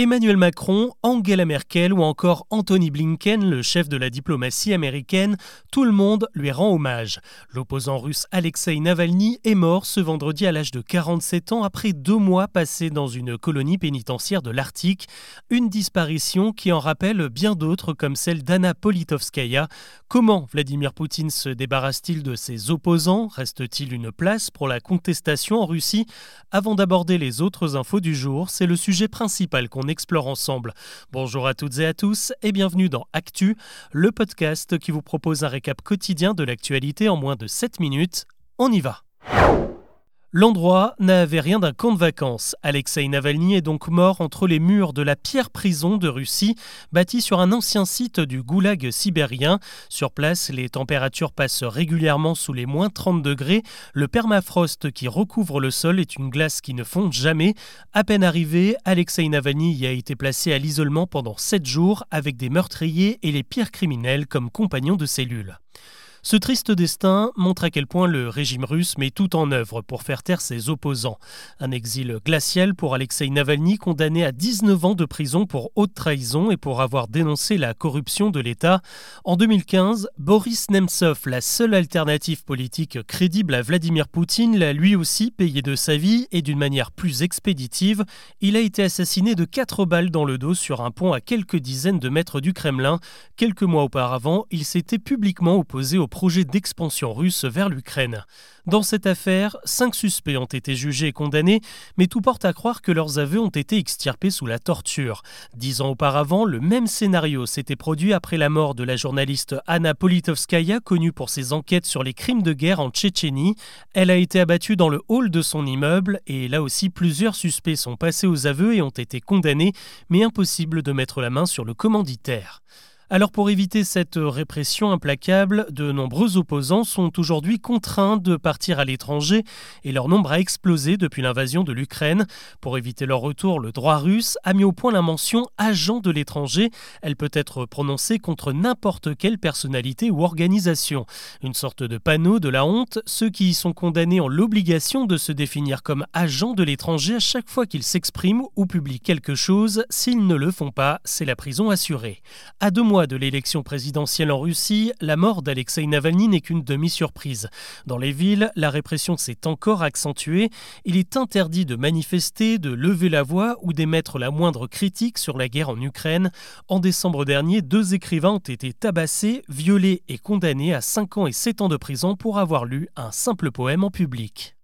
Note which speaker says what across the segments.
Speaker 1: Emmanuel Macron, Angela Merkel ou encore Anthony Blinken, le chef de la diplomatie américaine, tout le monde lui rend hommage. L'opposant russe Alexei Navalny est mort ce vendredi à l'âge de 47 ans après deux mois passés dans une colonie pénitentiaire de l'Arctique. Une disparition qui en rappelle bien d'autres comme celle d'Anna Politovskaya. Comment Vladimir Poutine se débarrasse-t-il de ses opposants? Reste-t-il une place pour la contestation en Russie? Avant d'aborder les autres infos du jour, c'est le sujet principal qu'on explore ensemble. Bonjour à toutes et à tous et bienvenue dans Actu, le podcast qui vous propose un récap quotidien de l'actualité en moins de 7 minutes. On y va L'endroit n'avait rien d'un camp de vacances. Alexei Navalny est donc mort entre les murs de la pierre prison de Russie, bâtie sur un ancien site du goulag sibérien. Sur place, les températures passent régulièrement sous les moins 30 degrés. Le permafrost qui recouvre le sol est une glace qui ne fond jamais. À peine arrivé, Alexei Navalny y a été placé à l'isolement pendant 7 jours avec des meurtriers et les pires criminels comme compagnons de cellule. Ce triste destin montre à quel point le régime russe met tout en œuvre pour faire taire ses opposants. Un exil glacial pour Alexei Navalny, condamné à 19 ans de prison pour haute trahison et pour avoir dénoncé la corruption de l'État. En 2015, Boris Nemtsov, la seule alternative politique crédible à Vladimir Poutine, l'a lui aussi payé de sa vie et d'une manière plus expéditive. Il a été assassiné de quatre balles dans le dos sur un pont à quelques dizaines de mètres du Kremlin. Quelques mois auparavant, il s'était publiquement opposé au projet d'expansion russe vers l'Ukraine. Dans cette affaire, cinq suspects ont été jugés et condamnés, mais tout porte à croire que leurs aveux ont été extirpés sous la torture. Dix ans auparavant, le même scénario s'était produit après la mort de la journaliste Anna Politovskaya, connue pour ses enquêtes sur les crimes de guerre en Tchétchénie. Elle a été abattue dans le hall de son immeuble, et là aussi plusieurs suspects sont passés aux aveux et ont été condamnés, mais impossible de mettre la main sur le commanditaire. Alors pour éviter cette répression implacable, de nombreux opposants sont aujourd'hui contraints de partir à l'étranger et leur nombre a explosé depuis l'invasion de l'Ukraine. Pour éviter leur retour, le droit russe a mis au point la mention agent de l'étranger. Elle peut être prononcée contre n'importe quelle personnalité ou organisation. Une sorte de panneau de la honte, ceux qui y sont condamnés ont l'obligation de se définir comme agent de l'étranger à chaque fois qu'ils s'expriment ou publient quelque chose. S'ils ne le font pas, c'est la prison assurée. À deux mois de l'élection présidentielle en Russie, la mort d'Alexei Navalny n'est qu'une demi-surprise. Dans les villes, la répression s'est encore accentuée. Il est interdit de manifester, de lever la voix ou d'émettre la moindre critique sur la guerre en Ukraine. En décembre dernier, deux écrivains ont été tabassés, violés et condamnés à 5 ans et 7 ans de prison pour avoir lu un simple poème en public.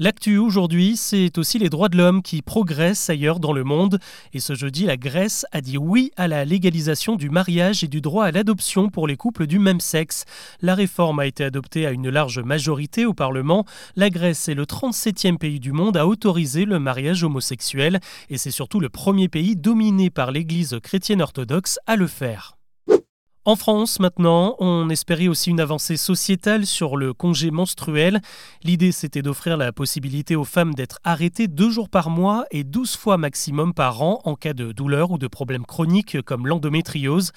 Speaker 1: L'actu aujourd'hui, c'est aussi les droits de l'homme qui progressent ailleurs dans le monde. Et ce jeudi, la Grèce a dit oui à la légalisation du mariage et du droit à l'adoption pour les couples du même sexe. La réforme a été adoptée à une large majorité au Parlement. La Grèce est le 37e pays du monde à autoriser le mariage homosexuel. Et c'est surtout le premier pays dominé par l'Église chrétienne orthodoxe à le faire. En France, maintenant, on espérait aussi une avancée sociétale sur le congé menstruel. L'idée, c'était d'offrir la possibilité aux femmes d'être arrêtées deux jours par mois et douze fois maximum par an en cas de douleur ou de problèmes chroniques comme l'endométriose.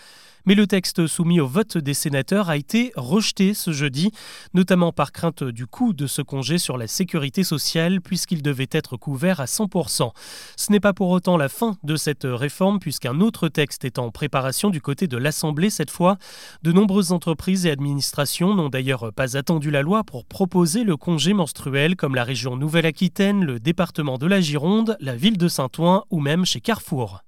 Speaker 1: Mais le texte soumis au vote des sénateurs a été rejeté ce jeudi, notamment par crainte du coût de ce congé sur la sécurité sociale, puisqu'il devait être couvert à 100%. Ce n'est pas pour autant la fin de cette réforme, puisqu'un autre texte est en préparation du côté de l'Assemblée cette fois. De nombreuses entreprises et administrations n'ont d'ailleurs pas attendu la loi pour proposer le congé menstruel, comme la région Nouvelle-Aquitaine, le département de la Gironde, la ville de Saint-Ouen ou même chez Carrefour.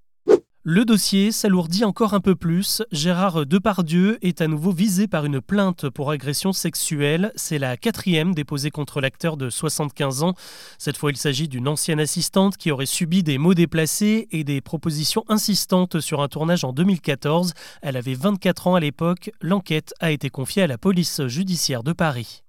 Speaker 1: Le dossier s'alourdit encore un peu plus. Gérard Depardieu est à nouveau visé par une plainte pour agression sexuelle. C'est la quatrième déposée contre l'acteur de 75 ans. Cette fois, il s'agit d'une ancienne assistante qui aurait subi des mots déplacés et des propositions insistantes sur un tournage en 2014. Elle avait 24 ans à l'époque. L'enquête a été confiée à la police judiciaire de Paris.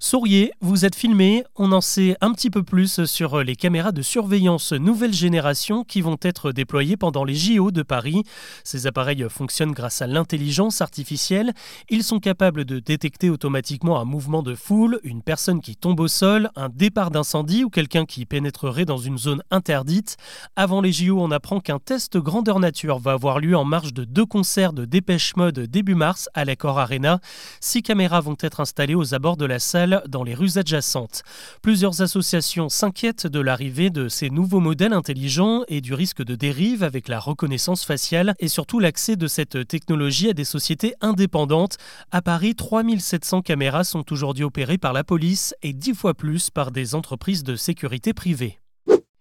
Speaker 1: Souriez, vous êtes filmé, on en sait un petit peu plus sur les caméras de surveillance nouvelle génération qui vont être déployées pendant les JO de Paris. Ces appareils fonctionnent grâce à l'intelligence artificielle. Ils sont capables de détecter automatiquement un mouvement de foule, une personne qui tombe au sol, un départ d'incendie ou quelqu'un qui pénétrerait dans une zone interdite. Avant les JO, on apprend qu'un test grandeur nature va avoir lieu en marge de deux concerts de Dépêche Mode début mars à l'Accor Arena. Six caméras vont être installées aux abords de la salle dans les rues adjacentes. Plusieurs associations s'inquiètent de l'arrivée de ces nouveaux modèles intelligents et du risque de dérive avec la reconnaissance faciale et surtout l'accès de cette technologie à des sociétés indépendantes. À Paris, 3700 caméras sont aujourd'hui opérées par la police et 10 fois plus par des entreprises de sécurité privées.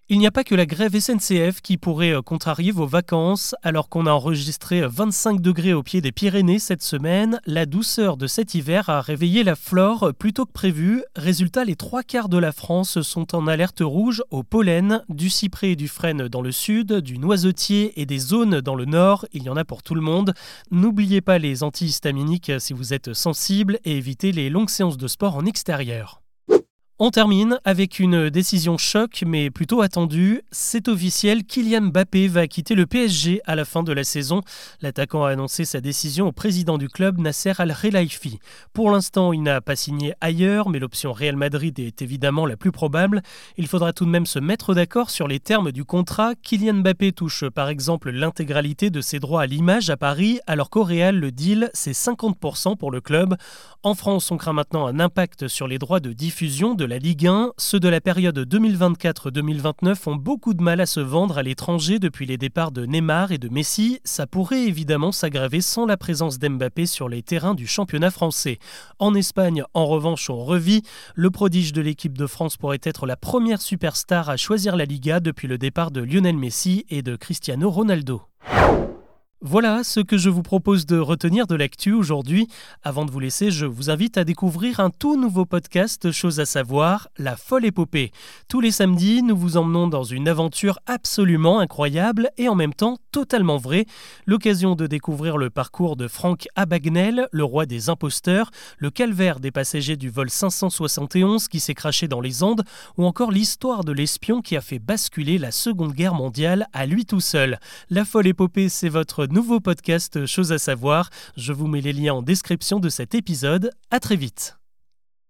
Speaker 1: Il n'y a pas que la grève SNCF qui pourrait euh, contrarier vos vacances. Alors qu'on a enregistré 25 degrés au pied des Pyrénées cette semaine, la douceur de cet hiver a réveillé la flore plus tôt que prévu. Résultat, les trois quarts de la France sont en alerte rouge au pollen, du cyprès et du frêne dans le sud, du noisetier et des zones dans le nord. Il y en a pour tout le monde. N'oubliez pas les antihistaminiques si vous êtes sensible et évitez les longues séances de sport en extérieur. On termine avec une décision choc mais plutôt attendue. C'est officiel, Kylian Mbappé va quitter le PSG à la fin de la saison. L'attaquant a annoncé sa décision au président du club Nasser Al-Khelaifi. Pour l'instant, il n'a pas signé ailleurs, mais l'option Real Madrid est évidemment la plus probable. Il faudra tout de même se mettre d'accord sur les termes du contrat. Kylian Mbappé touche par exemple l'intégralité de ses droits à l'image à Paris, alors qu'au Real, le deal, c'est 50% pour le club. En France, on craint maintenant un impact sur les droits de diffusion de la Ligue 1, ceux de la période 2024-2029 ont beaucoup de mal à se vendre à l'étranger depuis les départs de Neymar et de Messi. Ça pourrait évidemment s'aggraver sans la présence d'Mbappé sur les terrains du championnat français. En Espagne, en revanche, on revit. Le prodige de l'équipe de France pourrait être la première superstar à choisir la Liga depuis le départ de Lionel Messi et de Cristiano Ronaldo. Voilà ce que je vous propose de retenir de l'actu aujourd'hui. Avant de vous laisser, je vous invite à découvrir un tout nouveau podcast, chose à savoir, La folle épopée. Tous les samedis, nous vous emmenons dans une aventure absolument incroyable et en même temps totalement vraie. L'occasion de découvrir le parcours de Franck Abagnel, le roi des imposteurs, le calvaire des passagers du vol 571 qui s'est craché dans les Andes, ou encore l'histoire de l'espion qui a fait basculer la Seconde Guerre mondiale à lui tout seul. La folle épopée, c'est votre nouveau podcast Chose à savoir. Je vous mets les liens en description de cet épisode. À très vite.